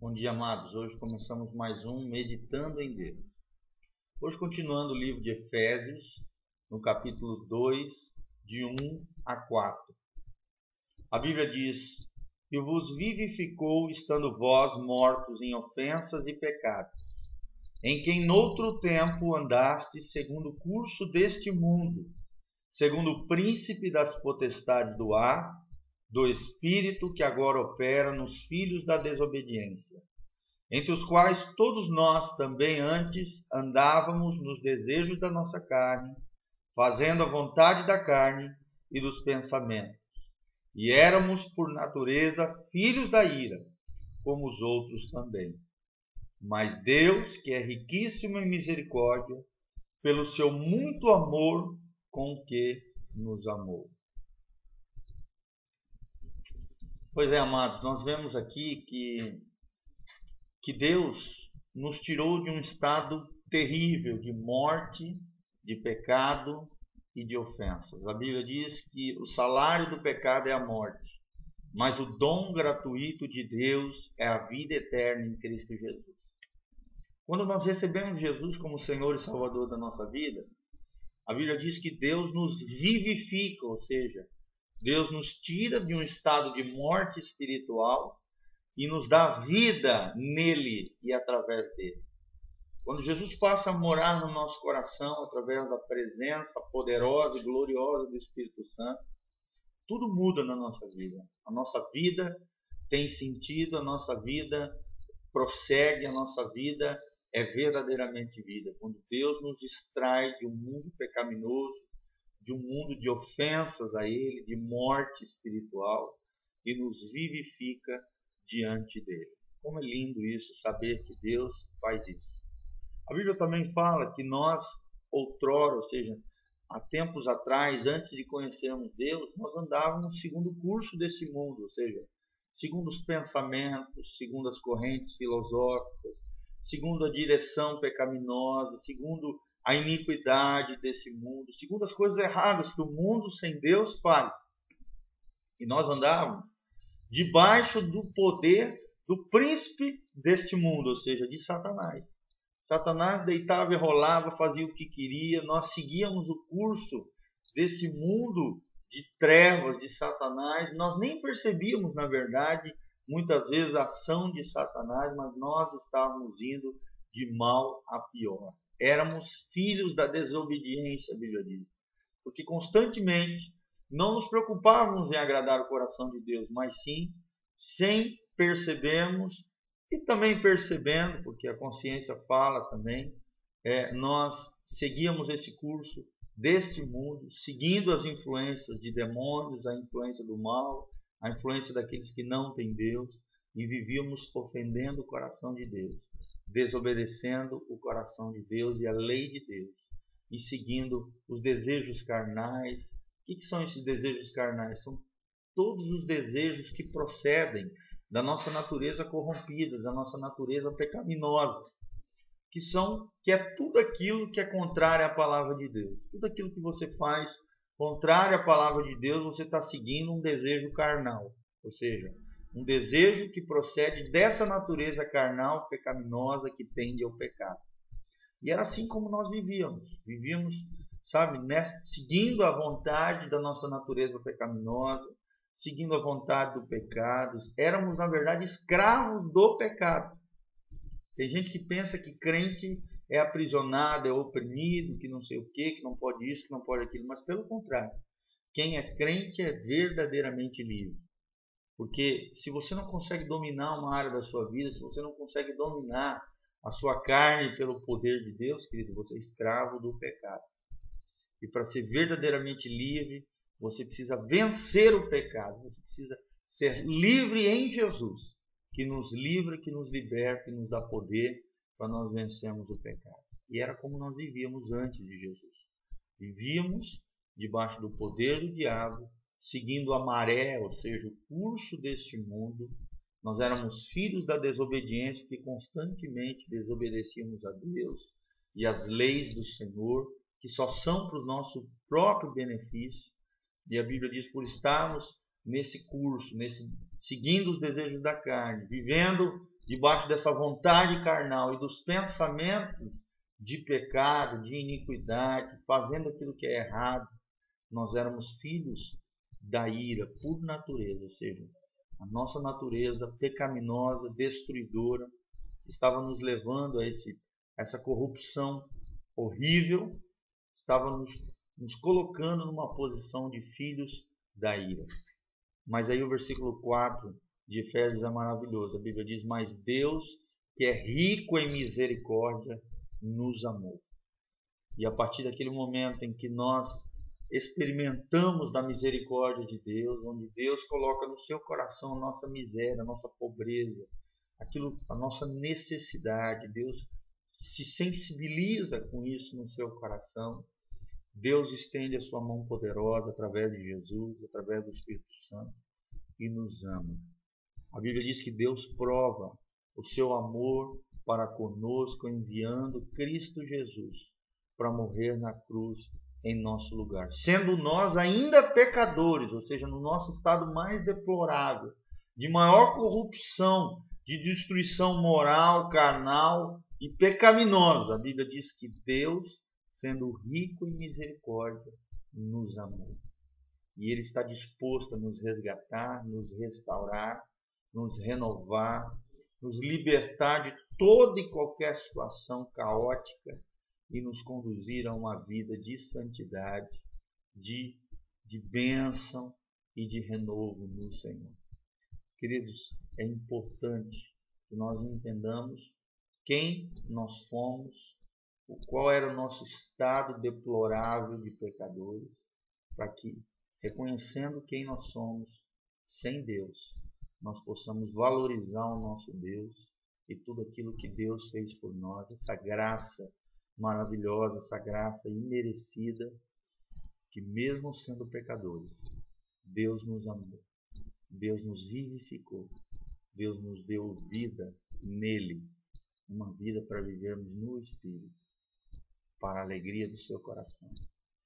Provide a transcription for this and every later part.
Bom dia, amados. Hoje começamos mais um Meditando em Deus. Hoje, continuando o livro de Efésios, no capítulo 2, de 1 a 4. A Bíblia diz: E vos vivificou, estando vós mortos em ofensas e pecados, em quem noutro tempo andastes segundo o curso deste mundo, segundo o príncipe das potestades do ar do Espírito que agora opera nos filhos da desobediência, entre os quais todos nós também antes andávamos nos desejos da nossa carne, fazendo a vontade da carne e dos pensamentos. E éramos, por natureza, filhos da ira, como os outros também. Mas Deus, que é riquíssimo em misericórdia, pelo seu muito amor com que nos amou. Pois é, amados, nós vemos aqui que, que Deus nos tirou de um estado terrível de morte, de pecado e de ofensas. A Bíblia diz que o salário do pecado é a morte, mas o dom gratuito de Deus é a vida eterna em Cristo Jesus. Quando nós recebemos Jesus como Senhor e Salvador da nossa vida, a Bíblia diz que Deus nos vivifica, ou seja, Deus nos tira de um estado de morte espiritual e nos dá vida nele e através dele. Quando Jesus passa a morar no nosso coração através da presença poderosa e gloriosa do Espírito Santo, tudo muda na nossa vida. A nossa vida tem sentido, a nossa vida prossegue, a nossa vida é verdadeiramente vida. Quando Deus nos distrai de um mundo pecaminoso, de um mundo de ofensas a Ele, de morte espiritual, e nos vivifica diante dele. Como é lindo isso, saber que Deus faz isso. A Bíblia também fala que nós, outrora, ou seja, há tempos atrás, antes de conhecermos Deus, nós andávamos segundo o curso desse mundo, ou seja, segundo os pensamentos, segundo as correntes filosóficas, segundo a direção pecaminosa, segundo a iniquidade desse mundo, segundo as coisas erradas que o mundo sem Deus faz. E nós andávamos debaixo do poder do príncipe deste mundo, ou seja, de Satanás. Satanás deitava e rolava, fazia o que queria, nós seguíamos o curso desse mundo de trevas de Satanás, nós nem percebíamos, na verdade, muitas vezes a ação de Satanás, mas nós estávamos indo de mal a pior éramos filhos da desobediência, a Bíblia diz. Porque constantemente não nos preocupávamos em agradar o coração de Deus, mas sim, sem percebermos e também percebendo, porque a consciência fala também, é, nós seguíamos esse curso deste mundo, seguindo as influências de demônios, a influência do mal, a influência daqueles que não têm Deus, e vivíamos ofendendo o coração de Deus desobedecendo o coração de Deus e a lei de Deus e seguindo os desejos carnais. O que, são esses desejos carnais? São todos os desejos que procedem da nossa natureza corrompida, da nossa natureza pecaminosa, que são que é tudo aquilo que é contrário à palavra de Deus. Tudo aquilo que você faz contrário à palavra de Deus, você está seguindo um desejo carnal, ou seja, um desejo que procede dessa natureza carnal pecaminosa que tende ao pecado. E era assim como nós vivíamos. Vivíamos, sabe, nessa, seguindo a vontade da nossa natureza pecaminosa, seguindo a vontade do pecado. Éramos, na verdade, escravos do pecado. Tem gente que pensa que crente é aprisionado, é oprimido, que não sei o que, que não pode isso, que não pode aquilo, mas pelo contrário. Quem é crente é verdadeiramente livre. Porque se você não consegue dominar uma área da sua vida, se você não consegue dominar a sua carne pelo poder de Deus, querido, você é escravo do pecado. E para ser verdadeiramente livre, você precisa vencer o pecado, você precisa ser livre em Jesus, que nos livra, que nos liberta e nos dá poder para nós vencermos o pecado. E era como nós vivíamos antes de Jesus. Vivíamos debaixo do poder do diabo, seguindo a maré, ou seja, o curso deste mundo. Nós éramos filhos da desobediência, que constantemente desobedecíamos a Deus e as leis do Senhor, que só são para o nosso próprio benefício. E a Bíblia diz: por estarmos nesse curso, nesse, seguindo os desejos da carne, vivendo debaixo dessa vontade carnal e dos pensamentos de pecado, de iniquidade, fazendo aquilo que é errado, nós éramos filhos da ira por natureza, ou seja, a nossa natureza pecaminosa, destruidora, estava nos levando a, esse, essa corrupção horrível, estava nos, nos colocando numa posição de filhos da ira. Mas aí o versículo 4 de Efésios é maravilhoso. A Bíblia diz: Mas Deus, que é rico em misericórdia, nos amou. E a partir daquele momento em que nós experimentamos da misericórdia de Deus, onde Deus coloca no seu coração a nossa miséria, a nossa pobreza, aquilo, a nossa necessidade, Deus se sensibiliza com isso no seu coração. Deus estende a sua mão poderosa através de Jesus, através do Espírito Santo e nos ama. A Bíblia diz que Deus prova o seu amor para conosco enviando Cristo Jesus para morrer na cruz em nosso lugar, sendo nós ainda pecadores, ou seja, no nosso estado mais deplorável, de maior corrupção, de destruição moral, carnal e pecaminosa. A Bíblia diz que Deus, sendo rico em misericórdia, nos amou. E Ele está disposto a nos resgatar, nos restaurar, nos renovar, nos libertar de toda e qualquer situação caótica e nos conduzir a uma vida de santidade, de, de bênção e de renovo no Senhor. Queridos, é importante que nós entendamos quem nós fomos, qual era o nosso estado deplorável de pecadores, para que, reconhecendo quem nós somos sem Deus, nós possamos valorizar o nosso Deus e tudo aquilo que Deus fez por nós, essa graça maravilhosa, essa graça imerecida, que mesmo sendo pecadores, Deus nos amou, Deus nos vivificou, Deus nos deu vida nele, uma vida para vivermos no Espírito, para a alegria do seu coração,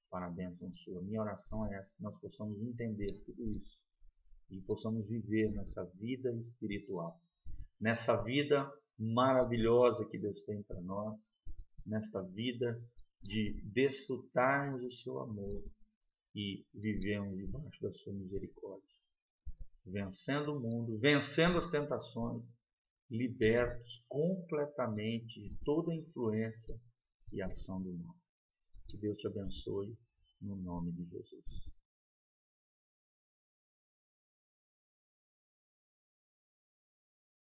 para a bênção sua. Minha oração é essa, que nós possamos entender tudo isso e possamos viver nessa vida espiritual, nessa vida maravilhosa que Deus tem para nós, nesta vida de desfrutarmos do seu amor e vivermos debaixo da sua misericórdia, vencendo o mundo, vencendo as tentações, libertos completamente de toda a influência e ação do mal. Que Deus te abençoe no nome de Jesus.